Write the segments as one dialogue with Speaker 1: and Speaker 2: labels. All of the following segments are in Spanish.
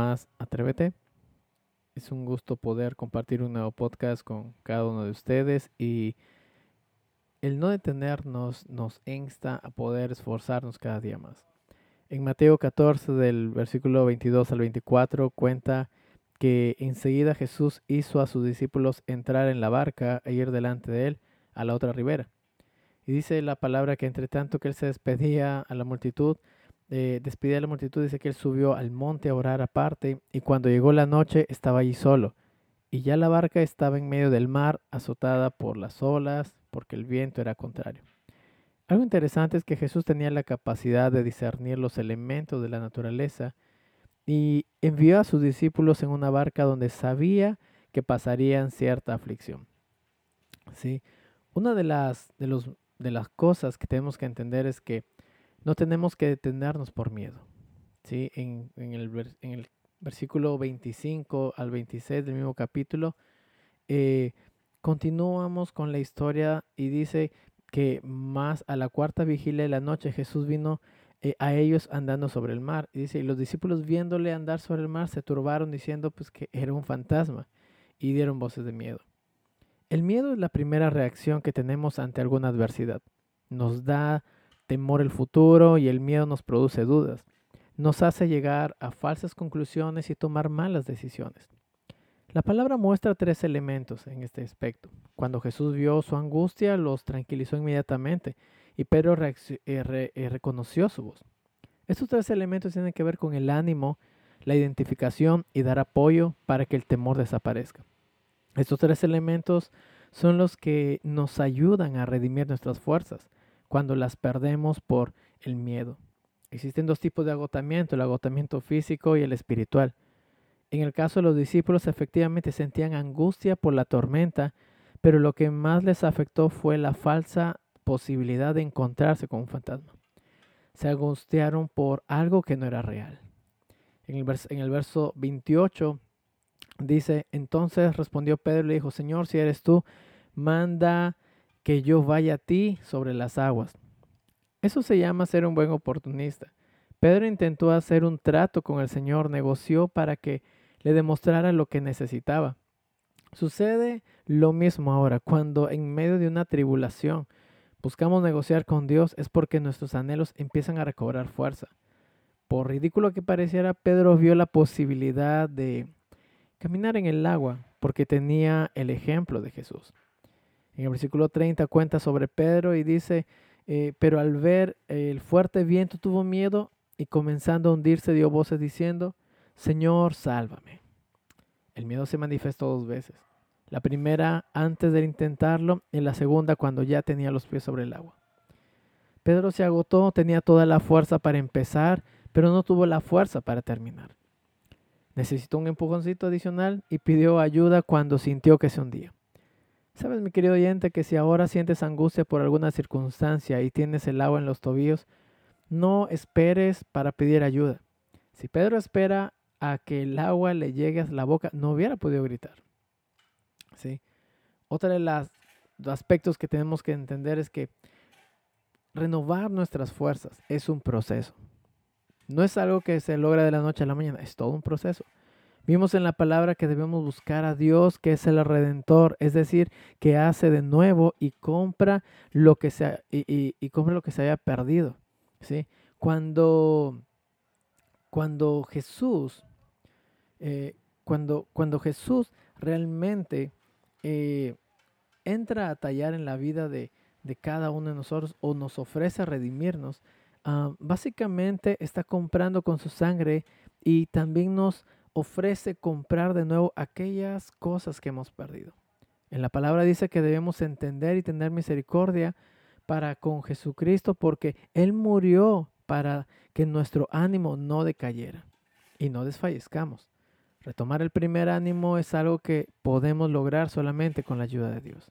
Speaker 1: Más Atrévete. Es un gusto poder compartir un nuevo podcast con cada uno de ustedes y el no detenernos nos insta a poder esforzarnos cada día más. En Mateo 14 del versículo 22 al 24 cuenta que enseguida Jesús hizo a sus discípulos entrar en la barca e ir delante de él a la otra ribera. Y dice la palabra que entre tanto que él se despedía a la multitud, eh, despedía a la multitud, dice que él subió al monte a orar aparte y cuando llegó la noche estaba allí solo. Y ya la barca estaba en medio del mar, azotada por las olas, porque el viento era contrario. Algo interesante es que Jesús tenía la capacidad de discernir los elementos de la naturaleza y envió a sus discípulos en una barca donde sabía que pasarían cierta aflicción. ¿Sí? Una de las, de, los, de las cosas que tenemos que entender es que no tenemos que detenernos por miedo. ¿sí? En, el, en versículo 25 al 26 del mismo capítulo, eh, continuamos con la historia y dice que más a la cuarta vigilia de la noche Jesús vino eh, a ellos andando sobre el mar. Y dice, y los discípulos viéndole andar sobre el mar se turbaron diciendo pues que era un fantasma y dieron voces de miedo. El miedo es la primera reacción que tenemos ante alguna adversidad. Nos da temor el futuro y el miedo nos produce dudas. Nos hace llegar a falsas conclusiones y tomar malas decisiones. La palabra muestra tres elementos en este aspecto. Cuando Jesús vio su angustia, los tranquilizó inmediatamente y Pedro eh, re- eh, reconoció su voz. Estos tres elementos tienen que ver con el ánimo, la identificación y dar apoyo para que el temor desaparezca. Estos tres elementos son los que nos ayudan a redimir nuestras fuerzas cuando las perdemos por el miedo. Existen dos tipos de agotamiento, el agotamiento físico y el espiritual. En el caso de los discípulos efectivamente sentían angustia por la tormenta, pero lo que más les afectó fue la falsa posibilidad de encontrarse con un fantasma. Se angustiaron por algo que no era real. En el, vers- en el verso 28 dice, entonces respondió Pedro y le dijo, Señor, si eres tú, manda que yo vaya a ti sobre las aguas. Eso se llama ser un buen oportunista. Pedro intentó hacer un trato con el Señor, negoció para que le demostrara lo que necesitaba. Sucede lo mismo ahora, cuando en medio de una tribulación buscamos negociar con Dios es porque nuestros anhelos empiezan a recobrar fuerza. Por ridículo que pareciera, Pedro vio la posibilidad de caminar en el agua porque tenía el ejemplo de Jesús. En el versículo 30 cuenta sobre Pedro y dice, eh, pero al ver el fuerte viento tuvo miedo y comenzando a hundirse dio voces diciendo, Señor, sálvame. El miedo se manifestó dos veces. La primera antes de intentarlo y la segunda cuando ya tenía los pies sobre el agua. Pedro se agotó, tenía toda la fuerza para empezar, pero no tuvo la fuerza para terminar. Necesitó un empujoncito adicional y pidió ayuda cuando sintió que se hundía. Sabes, mi querido oyente, que si ahora sientes angustia por alguna circunstancia y tienes el agua en los tobillos, no esperes para pedir ayuda. Si Pedro espera a que el agua le llegue a la boca, no hubiera podido gritar. ¿Sí? Otra de las aspectos que tenemos que entender es que renovar nuestras fuerzas es un proceso. No es algo que se logra de la noche a la mañana, es todo un proceso. Vimos en la palabra que debemos buscar a Dios, que es el redentor, es decir, que hace de nuevo y compra lo que se, ha- y, compra lo que se perdido. ¿sí? Cuando, cuando Jesús, eh, cuando, cuando Jesús realmente eh, entra a tallar en la vida de, de cada uno de nosotros o nos ofrece redimirnos, ah, básicamente está comprando con su sangre y también nos ofrece comprar de nuevo aquellas cosas que hemos perdido. En la palabra dice que debemos entender y tener misericordia para con Jesucristo porque Él murió para que nuestro ánimo no decayera y no desfallezcamos. Retomar el primer ánimo es algo que podemos lograr solamente con la ayuda de Dios.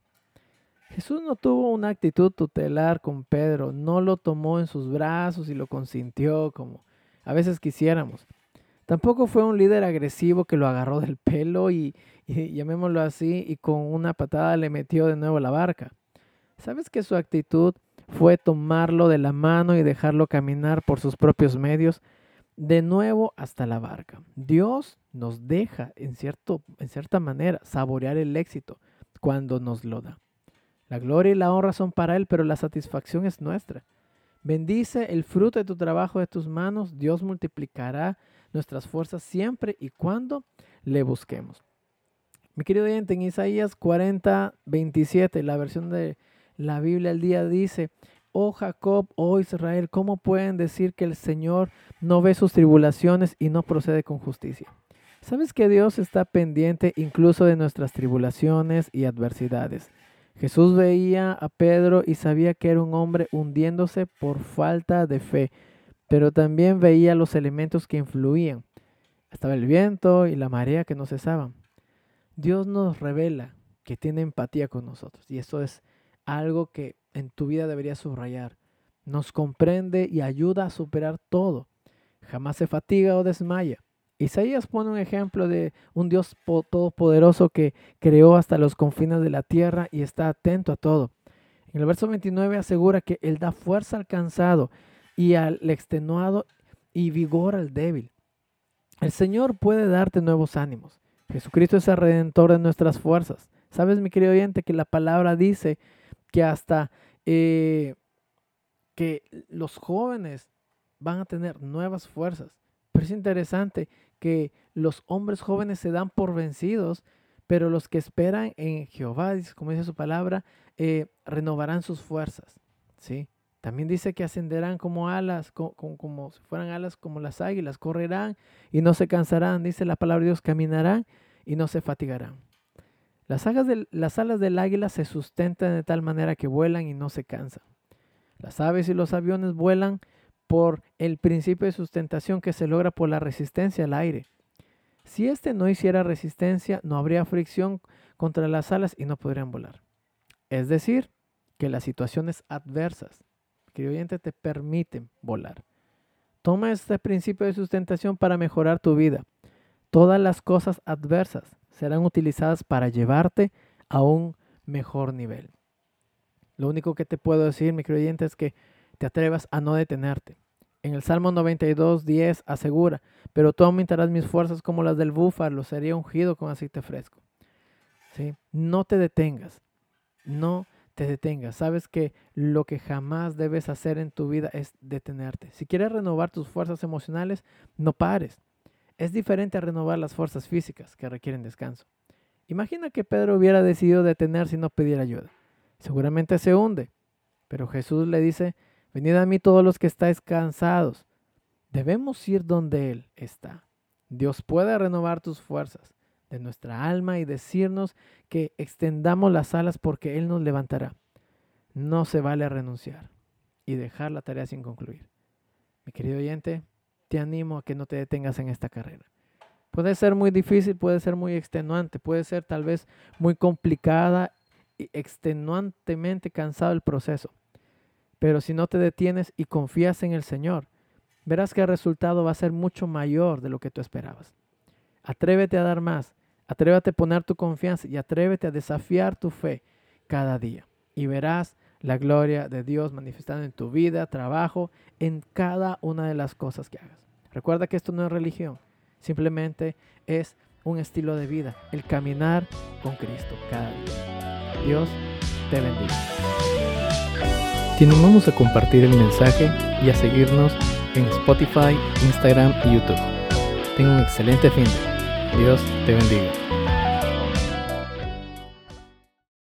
Speaker 1: Jesús no tuvo una actitud tutelar con Pedro, no lo tomó en sus brazos y lo consintió como a veces quisiéramos. Tampoco fue un líder agresivo que lo agarró del pelo y, llamémoslo así, y con una patada le metió de nuevo la barca. ¿Sabes que su actitud fue tomarlo de la mano y dejarlo caminar por sus propios medios de nuevo hasta la barca? Dios nos deja, en, cierto, en cierta manera, saborear el éxito cuando nos lo da. La gloria y la honra son para Él, pero la satisfacción es nuestra. Bendice el fruto de tu trabajo de tus manos. Dios multiplicará nuestras fuerzas siempre y cuando le busquemos. Mi querido oyente, en Isaías 40, 27, la versión de la Biblia al día dice, oh Jacob, oh Israel, ¿cómo pueden decir que el Señor no ve sus tribulaciones y no procede con justicia? ¿Sabes que Dios está pendiente incluso de nuestras tribulaciones y adversidades? Jesús veía a Pedro y sabía que era un hombre hundiéndose por falta de fe, pero también veía los elementos que influían. Estaba el viento y la marea que no cesaban. Dios nos revela que tiene empatía con nosotros y eso es algo que en tu vida deberías subrayar. Nos comprende y ayuda a superar todo. Jamás se fatiga o desmaya. Isaías pone un ejemplo de un Dios po- todopoderoso que creó hasta los confines de la tierra y está atento a todo. En el verso 29 asegura que Él da fuerza al cansado y al extenuado y vigor al débil. El Señor puede darte nuevos ánimos. Jesucristo es el redentor de nuestras fuerzas. Sabes, mi querido oyente, que la palabra dice que hasta eh, que los jóvenes van a tener nuevas fuerzas. Pero es interesante que los hombres jóvenes se dan por vencidos, pero los que esperan en Jehová, como dice su palabra, eh, renovarán sus fuerzas. ¿sí? También dice que ascenderán como alas, co- co- como, si fueran alas como las águilas, correrán y no se cansarán, dice la palabra de Dios, caminarán y no se fatigarán. Las, alas del- las alas del águila se sustentan de tal manera que vuelan y no se cansan. Las aves y los aviones vuelan por el principio de sustentación que se logra por la resistencia al aire. Si éste no hiciera resistencia, no habría fricción contra las alas y no podrían volar. Es decir, que las situaciones adversas, querido oyente, te permiten volar. Toma este principio de sustentación para mejorar tu vida. Todas las cosas adversas serán utilizadas para llevarte a un mejor nivel. Lo único que te puedo decir, mi querido oyente, es que te atrevas a no detenerte. En el Salmo 92, 10 asegura, pero tú aumentarás mis fuerzas como las del búfalo, sería ungido con aceite fresco. ¿Sí? No te detengas, no te detengas. Sabes que lo que jamás debes hacer en tu vida es detenerte. Si quieres renovar tus fuerzas emocionales, no pares. Es diferente a renovar las fuerzas físicas que requieren descanso. Imagina que Pedro hubiera decidido detenerse y no pedir ayuda. Seguramente se hunde. Pero Jesús le dice, venid a mí todos los que estáis cansados. Debemos ir donde Él está. Dios puede renovar tus fuerzas de nuestra alma y decirnos que extendamos las alas porque Él nos levantará. No se vale renunciar y dejar la tarea sin concluir. Mi querido oyente, te animo a que no te detengas en esta carrera. Puede ser muy difícil, puede ser muy extenuante, puede ser tal vez muy complicada y extenuantemente cansado el proceso. Pero si no te detienes y confías en el Señor, verás que el resultado va a ser mucho mayor de lo que tú esperabas. Atrévete a dar más, atrévete a poner tu confianza y atrévete a desafiar tu fe cada día. Y verás la gloria de Dios manifestada en tu vida, trabajo, en cada una de las cosas que hagas. Recuerda que esto no es religión, simplemente es un estilo de vida, el caminar con Cristo cada día. Dios te bendiga. Te animamos a compartir el mensaje y a seguirnos en Spotify, Instagram y YouTube. Tenga un excelente fin. Dios te bendiga.